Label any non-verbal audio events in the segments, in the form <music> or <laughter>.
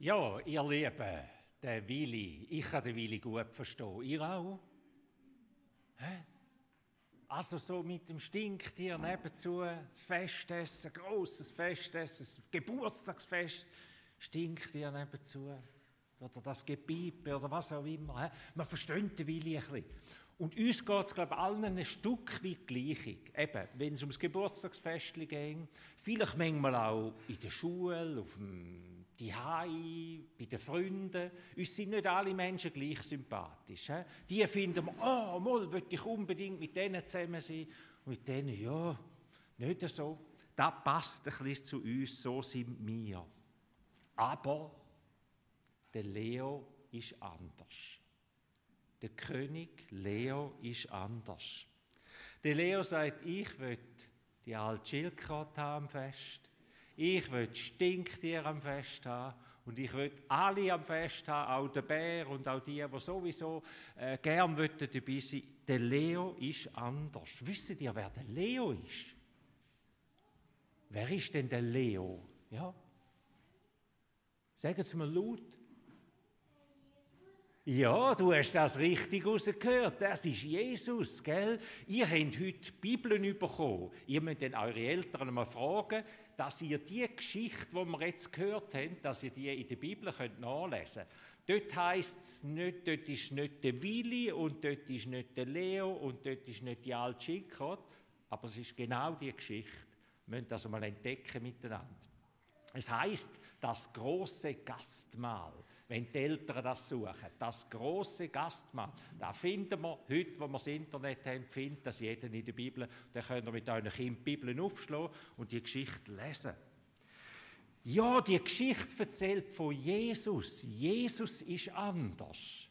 Ja, ihr Lieben, der Willi, ich kann den Willi gut verstehen. Ihr auch? Hä? Also so mit dem Stinktier nebenzu, das Festessen, grosses Festessen, das Geburtstagsfest, Stinktier nebenzu. Oder das Gebiepe oder was auch immer. Man versteht den Willi ein bisschen. Und uns geht es, glaube ich, allen ein Stück weit gleich. Eben, wenn es ums Geburtstagsfest geht, vielleicht manchmal auch in der Schule, auf dem Zuhause, bei den Freunden. Uns sind nicht alle Menschen gleich sympathisch. He? Die finden wir, oh, mal, will ich unbedingt mit denen zusammen sein. Und mit denen, ja, nicht so. Das passt ein bisschen zu uns, so sind wir. Aber der Leo ist anders. Der König Leo ist anders. Der Leo sagt, ich will die alte Schildkröte am Fest. Ich will Stinktier am Fest haben. Und ich will alle am Fest haben, auch der Bär und auch die, die sowieso äh, gern dabei sein Der Leo ist anders. Wisst ihr, wer der Leo ist? Wer ist denn der Leo? Ja? Sagen Sie mir laut. Ja, du hast das richtig rausgehört. Das ist Jesus, gell? Ihr habt heute Bibeln bekommen. Ihr müsst dann eure Eltern mal fragen, dass ihr die Geschichte, die wir jetzt gehört haben, dass ihr die in der Bibel könnt nachlesen könnt. Dort heisst es nicht, dort ist nicht der Willi und dort ist nicht der Leo und dort ist nicht die alte Schickert, aber es ist genau die Geschichte. Wir müssen das mal entdecken miteinander. Es heißt das große Gastmahl wenn die Eltern das suchen. Das große Gastmahl, da finden wir heute, wo wir das Internet haben, findet das jeder in der Bibel. Da könnt ihr mit euren Kindern die Bibel aufschlagen und die Geschichte lesen. Ja, die Geschichte erzählt von Jesus. Jesus ist anders.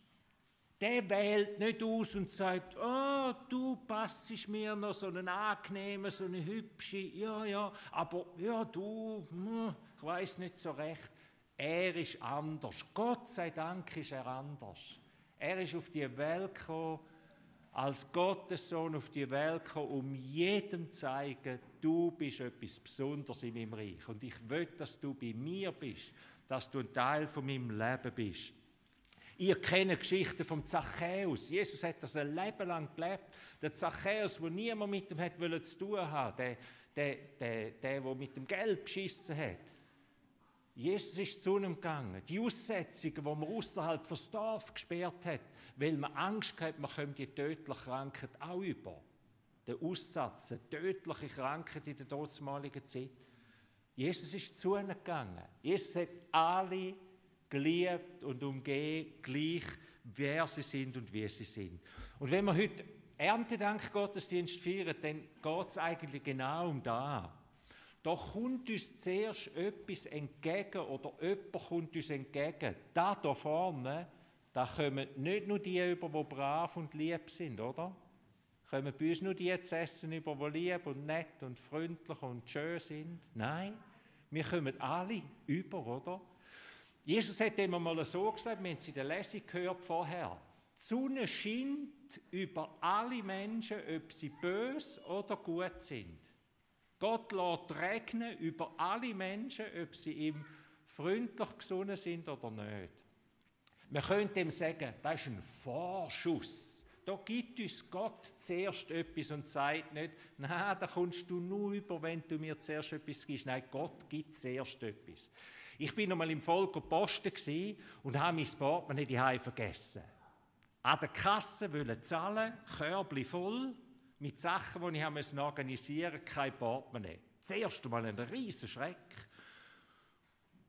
Der wählt nicht aus und sagt, oh, du passt mir noch so einen angenehmen, so eine hübsche, ja, ja, aber ja, du, hm, ich weiß nicht so recht. Er ist anders. Gott sei Dank ist er anders. Er ist auf die Welt gekommen, als Gottes Sohn auf die Welt gekommen, um jedem zu zeigen, du bist etwas Besonderes in meinem Reich. Und ich will, dass du bei mir bist, dass du ein Teil von meinem Leben bist. Ihr kennt Geschichten vom Zachäus. Jesus hat das ein Leben lang gelebt. Der Zachäus, wo niemand mit ihm hat zu tun haben, der, der, der, der, der mit dem Geld beschissen hat. Jesus ist zu ihm gegangen. Die Aussetzungen, die man außerhalb des Dorf gesperrt hat, weil man Angst hat, man kommt die tödliche Krankheit auch über. Der Aussatz, eine tödliche Krankheit in der damaligen Zeit. Jesus ist zu ihnen gegangen. Jesus hat alle geliebt und umgehen, gleich wer sie sind und wie sie sind. Und wenn wir heute Erntedank Gottesdienst feiern, dann geht es eigentlich genau um das. Da kommt uns zuerst etwas entgegen oder jemand kommt uns entgegen. Da hier vorne, da kommen nicht nur die über, die brav und lieb sind, oder? Kommen bei uns nur die zu essen über, die lieb und nett und freundlich und schön sind? Nein, wir kommen alle über, oder? Jesus hat immer mal so gesagt, wir haben es in der Lesung gehört vorher. Die Sonne scheint über alle Menschen, ob sie bös oder gut sind. Gott lässt regnen über alle Menschen, ob sie ihm freundlich gesonnen sind oder nicht. Man könnte ihm sagen, das ist ein Vorschuss. Da gibt uns Gott zuerst etwas und sagt nicht, nein, da kommst du nur über, wenn du mir zuerst etwas gibst. Nein, Gott gibt zuerst etwas. Ich bin einmal im Volker Posten und habe mein Portemonnaie die vergessen. An der Kasse wollen zahlen, Körbli voll, mit Sachen, die ich organisieren musste, kein Portemonnaie. Zuerst einmal ein riesen Schreck.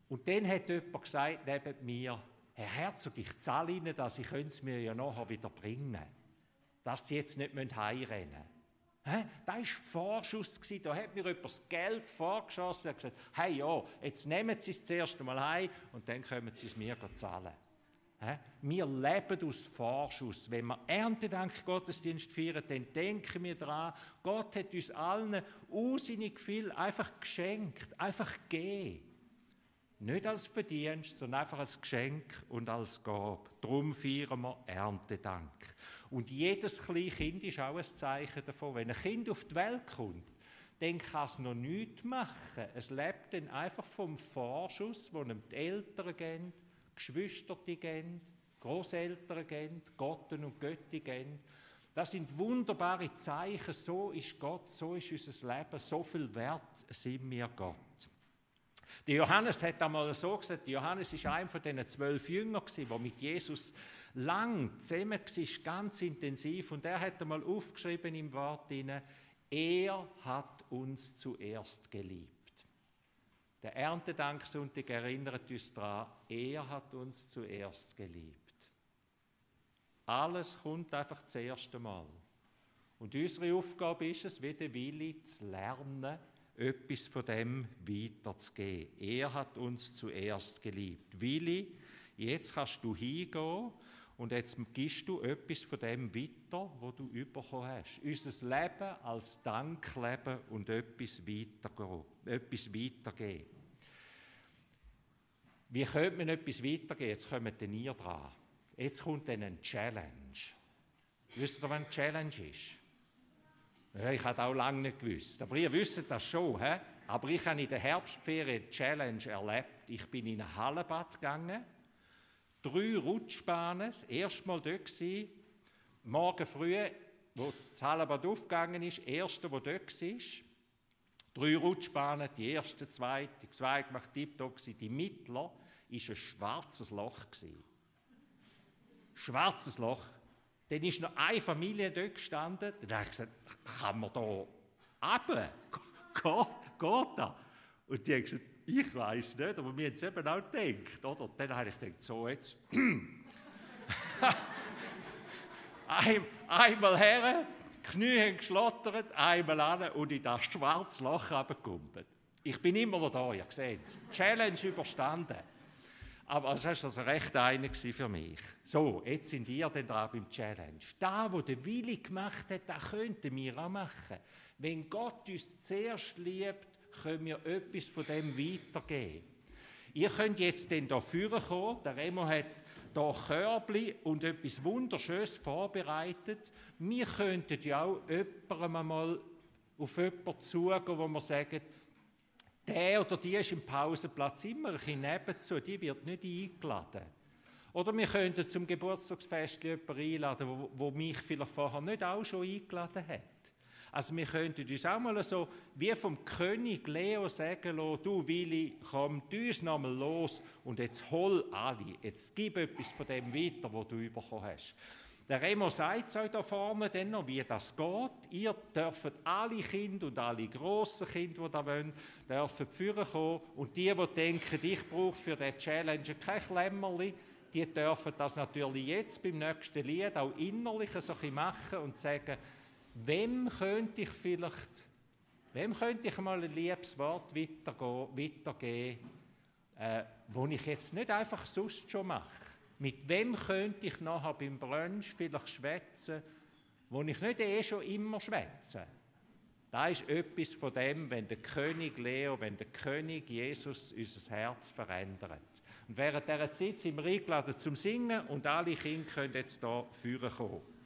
Und dann hat jemand gesagt neben mir, Herr Herzog, ich zahle Ihnen das, ich könnte es mir ja nachher wieder bringen. Dass Sie jetzt nicht heimrennen müssen. Das war Vorschuss. Da hat mir jemand das Geld vorgeschossen und gesagt, hey ja, jetzt nehmen Sie es zuerst einmal heim und dann können Sie es mir zahlen. Wir leben aus Vorschuss. Wenn wir Erntedank Gottesdienst feiern, dann denken wir daran, Gott hat uns allen unsinnig viel einfach geschenkt, einfach gegeben. Nicht als Verdienst, sondern einfach als Geschenk und als Gabe. Darum feiern wir Erntedank. Und jedes kleine Kind ist auch ein Zeichen davon. Wenn ein Kind auf die Welt kommt, dann kann es noch nichts machen. Es lebt dann einfach vom Vorschuss, wo ihm die Eltern geben, Geschwister geben, Großeltern geben, Gotten und Götti geben. Das sind wunderbare Zeichen. So ist Gott, so ist unser Leben, so viel wert sind wir Gott. Der Johannes hat einmal so gesagt, Johannes ist einer von diesen zwölf Jüngern, der mit Jesus lang zusammen war, ganz intensiv. Und er hat einmal aufgeschrieben im Wort, er hat uns zuerst geliebt. Der Erntedanksonntag erinnert uns daran, er hat uns zuerst geliebt. Alles kommt einfach das erste Mal. Und unsere Aufgabe ist es, wie der Willi zu lernen, etwas von dem weiterzugeben. Er hat uns zuerst geliebt. Willi, jetzt kannst du hingehen und jetzt gibst du etwas von dem weiter, was du bekommen hast. Unser Leben als Dankleben und etwas weitergehen. Etwas weitergeben. Wie könnte man etwas weitergeben? Jetzt kommen denn ihr dran. Jetzt kommt dann eine Challenge. Wisst ihr, was eine Challenge ist? Ja, ich habe auch lange nicht gewusst. Aber ihr wisst das schon. He? Aber ich habe in der Herbstferien eine Challenge erlebt. Ich bin in ein Hallenbad gegangen. Drei Rutschbahnen. Das erste Mal dort war. Morgen früh, wo das Hallenbad aufgegangen ist, erste, wo dort war. Drei Rutschbahnen, die erste, zweite, die zweite gemacht, tiptop Die Mittler war ein schwarzes Loch. Schwarzes Loch. Dann ist noch eine Familie dort gestanden. Dann habe ich gesagt, kann man da runter? Geht, geht da? Und die haben gesagt, ich weiß nicht, aber wir haben es eben auch gedacht. Oder? Dann habe ich gedacht, so jetzt. <clears throat> Ein, einmal her, Knie haben geschlottert, einmal an und in das schwarze Loch runtergekumpelt. Ich bin immer noch da, ihr seht es. Challenge überstanden. Aber das war also recht eine für mich. So, jetzt sind ihr dann dran beim Challenge. Da, wo der Willi gemacht hat, das könnten wir auch machen. Wenn Gott uns zuerst liebt, können wir etwas von dem weitergeben. Ihr könnt jetzt dann hier kommen. Der Remo hat hier Körbli und etwas Wunderschönes vorbereitet. Wir könnten ja auch jemandem mal auf jemanden zugehen, wo wir sagen, der oder die ist im Pausenplatz immer ein bisschen nebenzu, die wird nicht eingeladen. Oder wir könnten zum Geburtstagsfest jemanden einladen, wo mich vielleicht vorher nicht auch schon eingeladen hat. Also wir könnten uns auch mal so wie vom König Leo sagen lassen, du Willi, komm, du uns nochmal los und jetzt hol alle, jetzt gib etwas von dem weiter, was du bekommen hast. Der Remo sagt es euch da vorne dann noch, wie das geht. Ihr dürft alle Kinder und alle grossen Kinder, die da wollen, dürfen führen kommen. Und die, die denken, ich brauche für diese Challenge kein Klemmerli, die dürfen das natürlich jetzt beim nächsten Lied auch innerlich so ein machen und sagen, wem könnte ich vielleicht, wem könnte ich mal ein liebes Wort weitergeben, äh, wo ich jetzt nicht einfach sonst schon mache. Mit wem könnte ich nachher beim Brunch vielleicht schwätzen, wo ich nicht eh schon immer schwätze? Da ist etwas von dem, wenn der König Leo, wenn der König Jesus unser Herz verändert. Und während dieser Zeit sind wir eingeladen zum Singen und alle Kinder können jetzt hier führen kommen.